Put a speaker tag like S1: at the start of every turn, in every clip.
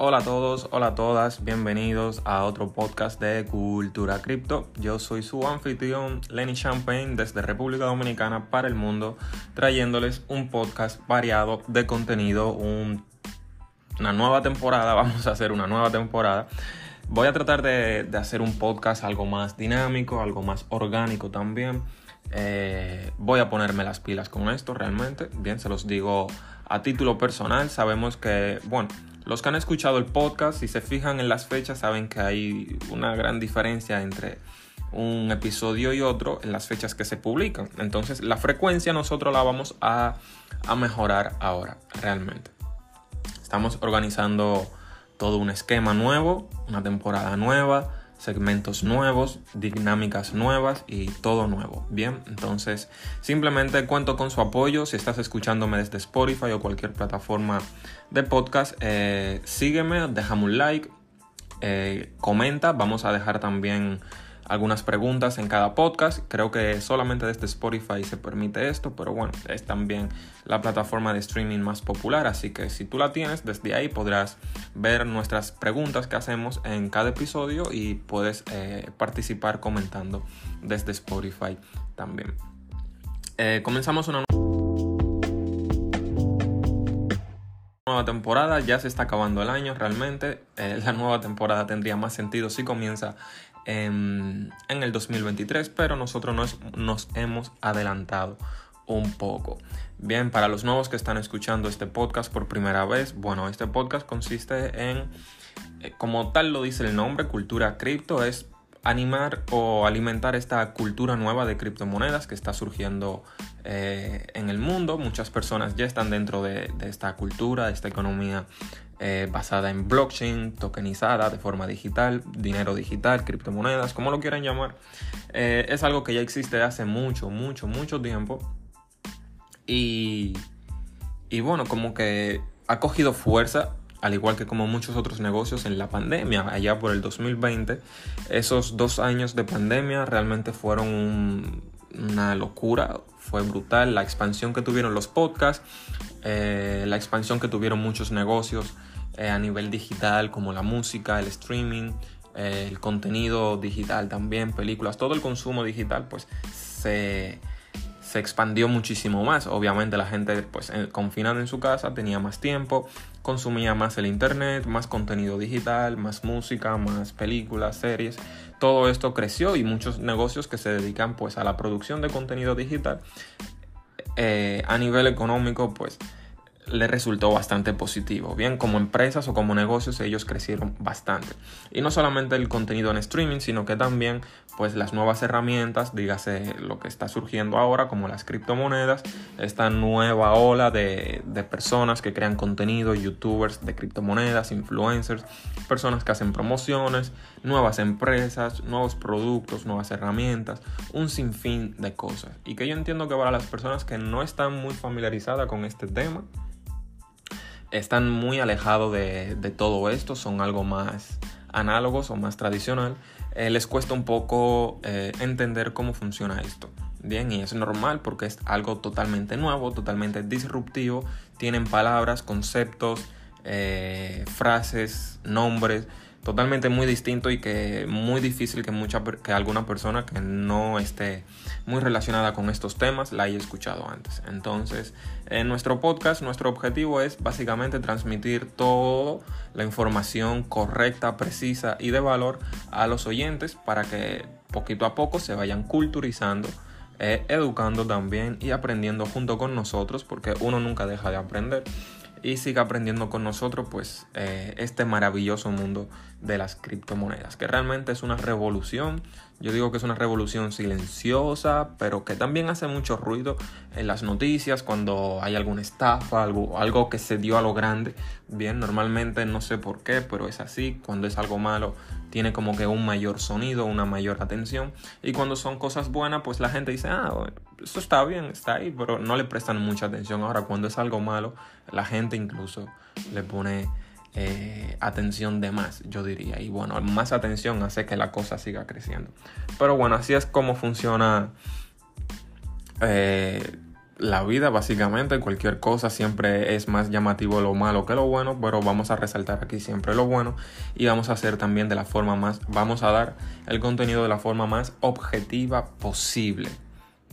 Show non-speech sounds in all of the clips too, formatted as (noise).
S1: Hola a todos, hola a todas, bienvenidos a otro podcast de Cultura Cripto. Yo soy su anfitrión Lenny Champagne desde República Dominicana para el mundo, trayéndoles un podcast variado de contenido, una nueva temporada, (laughs) vamos a hacer una nueva temporada. Voy a tratar de, hacer un podcast algo más dinámico, algo más orgánico también. Eh, voy a ponerme las pilas con esto realmente. Bien, se los digo a título personal. Sabemos que, bueno, los que han escuchado el podcast, si se fijan en las fechas, saben que hay una gran diferencia entre un episodio y otro en las fechas que se publican. Entonces la frecuencia nosotros la vamos a, mejorar ahora, realmente. Estamos organizando todo un esquema nuevo, una temporada nueva segmentos nuevos, dinámicas nuevas y todo nuevo. Bien, entonces simplemente cuento con su apoyo. Si estás escuchándome desde Spotify o cualquier plataforma de podcast, eh, sígueme, déjame un like, eh, comenta. Vamos a dejar también algunas preguntas en cada podcast. Creo que solamente desde Spotify se permite esto, pero bueno, es también la plataforma de streaming más popular, así que si tú la tienes, desde ahí podrás ver nuestras preguntas que hacemos en cada episodio y puedes eh, participar comentando desde Spotify también. Eh, comenzamos una nueva temporada, ya se está acabando el año realmente. Eh, (laughs) la nueva temporada tendría más sentido si comienza en, el 2023, pero nosotros nos, nos hemos adelantado un poco. Bien, para los nuevos que están escuchando este podcast por primera vez, bueno, este podcast consiste en, eh, como tal lo dice el nombre, cultura cripto, es animar o alimentar esta cultura nueva de criptomonedas que está surgiendo eh, en el mundo. Muchas personas ya están dentro de, esta cultura, de esta economía eh, basada en blockchain, tokenizada de forma digital, dinero digital, criptomonedas, como lo quieran llamar. Eh, es algo que ya existe hace mucho, mucho, mucho tiempo. Y, y bueno, como que ha cogido fuerza, al igual que como muchos otros negocios en la pandemia, allá por el 2020. Esos dos años de pandemia realmente fueron una locura, fue brutal la expansión que tuvieron los podcasts, eh, la expansión que tuvieron muchos negocios eh, a nivel digital, como la música, el streaming, eh, el contenido digital también, películas, todo el consumo digital, pues se, expandió muchísimo más. Obviamente la gente, pues confinada en su casa, tenía más tiempo, consumía más el internet, más contenido digital, más música, más películas, series. Todo esto creció y muchos negocios que se dedican pues a la producción de contenido digital eh, a nivel económico, pues le resultó bastante positivo. Bien, como empresas o como negocios ellos crecieron bastante. Y no solamente el contenido en streaming, sino que también pues las nuevas herramientas, dígase lo que está surgiendo ahora como las criptomonedas, esta nueva ola de, de personas que crean contenido, youtubers de criptomonedas, influencers, personas que hacen promociones, nuevas empresas, nuevos productos, nuevas herramientas, un sinfín de cosas. Y que yo entiendo que para las personas que no están muy familiarizadas con este tema, están muy alejados de, todo esto, son algo más análogos o más tradicional, eh, les cuesta un poco eh, entender cómo funciona esto. Bien, y es normal porque es algo totalmente nuevo, totalmente disruptivo, tienen palabras, conceptos, eh, frases, nombres totalmente muy distinto y que muy difícil que, mucha, que alguna persona que no esté muy relacionada con estos temas la haya escuchado antes. Entonces, en nuestro podcast, nuestro objetivo es básicamente transmitir toda la información correcta, precisa y de valor a los oyentes para que poquito a poco se vayan culturizando. Eh, educando también y aprendiendo junto con nosotros porque uno nunca deja de aprender y siga aprendiendo con nosotros pues eh, este maravilloso mundo de las criptomonedas que realmente es una revolución. Yo digo que es una revolución silenciosa pero que también hace mucho ruido en las noticias cuando hay alguna estafa algo, algo que se dio a lo grande. Bien normalmente no sé por qué pero es así. Cuando es algo malo tiene como que un mayor sonido una mayor atención. Y cuando son cosas buenas pues la gente dice ah eso está bien está ahí pero no le prestan mucha atención. Ahora cuando es algo malo la gente incluso le pone eh, atención de más, yo diría. Y bueno, más atención hace que la cosa siga creciendo. Pero bueno, así es como funciona eh, la vida básicamente, cualquier cosa siempre es más llamativo lo malo que lo bueno, pero vamos a resaltar aquí siempre lo bueno y vamos a hacer también de la forma más, vamos a dar el contenido de la forma más objetiva posible.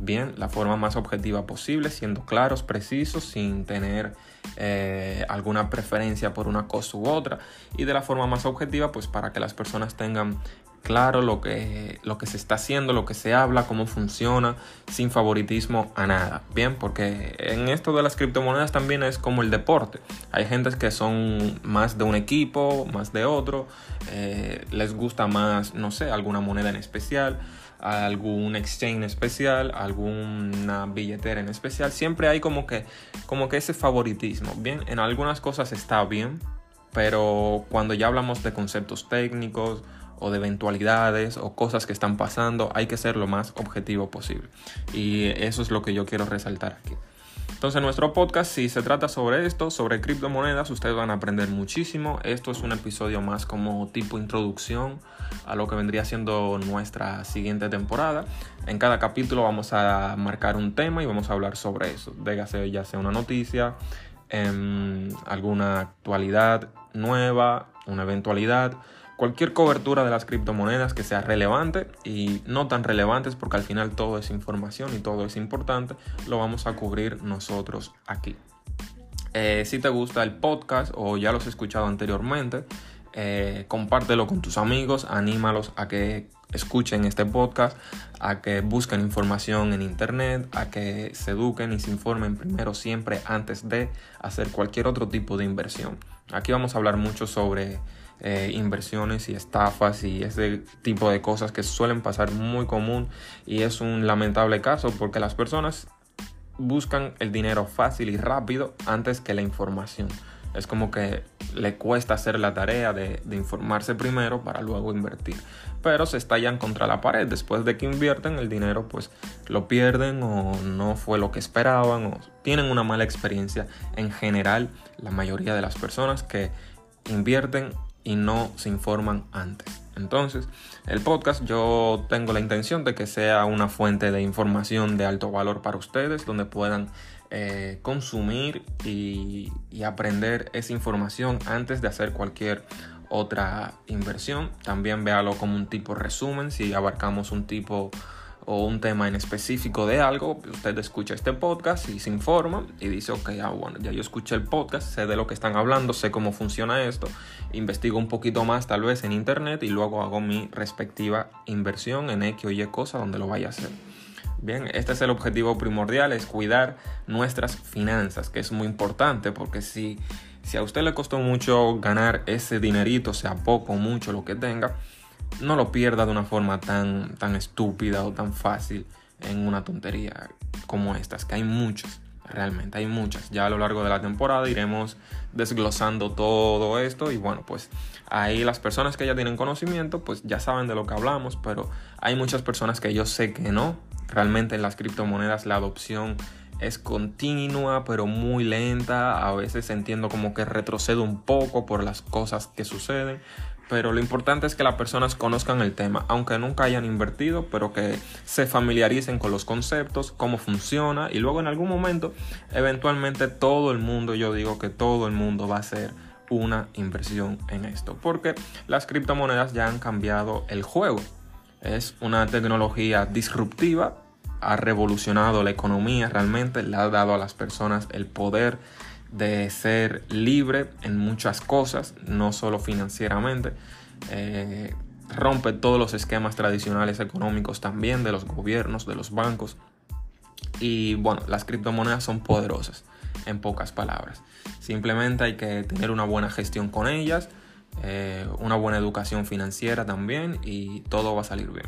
S1: Bien, la forma más objetiva posible, siendo claros, precisos, sin tener eh, alguna preferencia por una cosa u otra. Y de la forma más objetiva pues para que las personas tengan claro lo que, lo que se está haciendo, lo que se habla, cómo funciona, sin favoritismo a nada. Bien, porque en esto de las criptomonedas también es como el deporte. Hay gente que son más de un equipo, más de otro, eh, les gusta más, no sé, alguna moneda en especial algún exchange especial, alguna billetera en especial. Siempre hay como que, como que ese favoritismo. Bien, en algunas cosas está bien, pero cuando ya hablamos de conceptos técnicos o de eventualidades o cosas que están pasando, hay que ser lo más objetivo posible. Y eso es lo que yo quiero resaltar aquí. Entonces, nuestro podcast, si se trata sobre esto, sobre criptomonedas, ustedes van a aprender muchísimo. Esto es un episodio más como tipo introducción a lo que vendría siendo nuestra siguiente temporada. En cada capítulo vamos a marcar un tema y vamos a hablar sobre eso. Dígase ya sea una noticia, em, alguna actualidad nueva, una eventualidad cualquier cobertura de las criptomonedas que sea relevante y no tan relevantes porque al final todo es información y todo es importante, lo vamos a cubrir nosotros aquí. Eh, si te gusta el podcast o ya los has escuchado anteriormente, eh, compártelo con tus amigos, anímalos a que escuchen este podcast, a que busquen información en internet, a que se eduquen y se informen primero siempre antes de hacer cualquier otro tipo de inversión. Aquí vamos a hablar mucho sobre eh, inversiones y estafas y ese tipo de cosas que suelen pasar muy común y es un lamentable caso porque las personas buscan el dinero fácil y rápido antes que la información. Es como que le cuesta hacer la tarea de, de, informarse primero para luego invertir. Pero se estallan contra la pared. Después de que invierten el dinero, pues lo pierden o no fue lo que esperaban o tienen una mala experiencia. En general, la mayoría de las personas que invierten y no se informan antes. Entonces, el podcast yo tengo la intención de que sea una fuente de información de alto valor para ustedes, donde puedan eh, consumir y, y aprender esa información antes de hacer cualquier otra inversión. También véalo como un tipo resumen si abarcamos un tipo o un tema en específico de algo, usted escucha este podcast y se informa y dice, ok, ah, bueno, ya yo escuché el podcast, sé de lo que están hablando, sé cómo funciona esto, investigo un poquito más tal vez en internet y luego hago mi respectiva inversión en X o Y cosa donde lo vaya a hacer. Bien, este es el objetivo primordial, es cuidar nuestras finanzas, que es muy importante porque si, si a usted le costó mucho ganar ese dinerito, sea poco mucho lo que tenga, no lo pierda de una forma tan, tan estúpida o tan fácil en una tontería como estas, que hay muchas, realmente hay muchas. Ya a lo largo de la temporada iremos desglosando todo esto y bueno, pues ahí las personas que ya tienen conocimiento, pues ya saben de lo que hablamos, pero hay muchas personas que yo sé que no. Realmente en las criptomonedas la adopción es continua pero muy lenta, a veces entiendo como que retrocedo un poco por las cosas que suceden, pero lo importante es que las personas conozcan el tema, aunque nunca hayan invertido, pero que se familiaricen con los conceptos, cómo funciona y luego en algún momento, eventualmente todo el mundo, yo digo que todo el mundo va a hacer una inversión en esto, porque las criptomonedas ya han cambiado el juego. Es una tecnología disruptiva, ha revolucionado la economía realmente, le ha dado a las personas el poder de ser libre en muchas cosas, no solo financieramente. Eh, rompe todos los esquemas tradicionales económicos también de los gobiernos, de los bancos. Y bueno, las criptomonedas son poderosas, en pocas palabras. Simplemente hay que tener una buena gestión con ellas, eh, una buena educación financiera también y todo va a salir bien.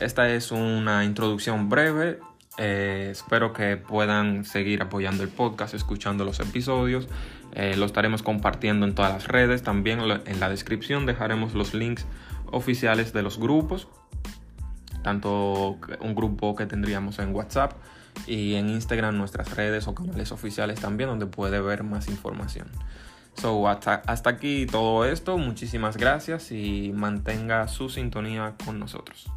S1: Esta es una introducción breve eh, espero que puedan seguir apoyando el podcast, escuchando los episodios. Eh, lo estaremos compartiendo en todas las redes. También en la descripción dejaremos los links oficiales de los grupos. Tanto un grupo que tendríamos en WhatsApp y en Instagram nuestras redes o canales oficiales también donde puede ver más información. So, hasta, hasta aquí todo esto. Muchísimas gracias y mantenga su sintonía con nosotros.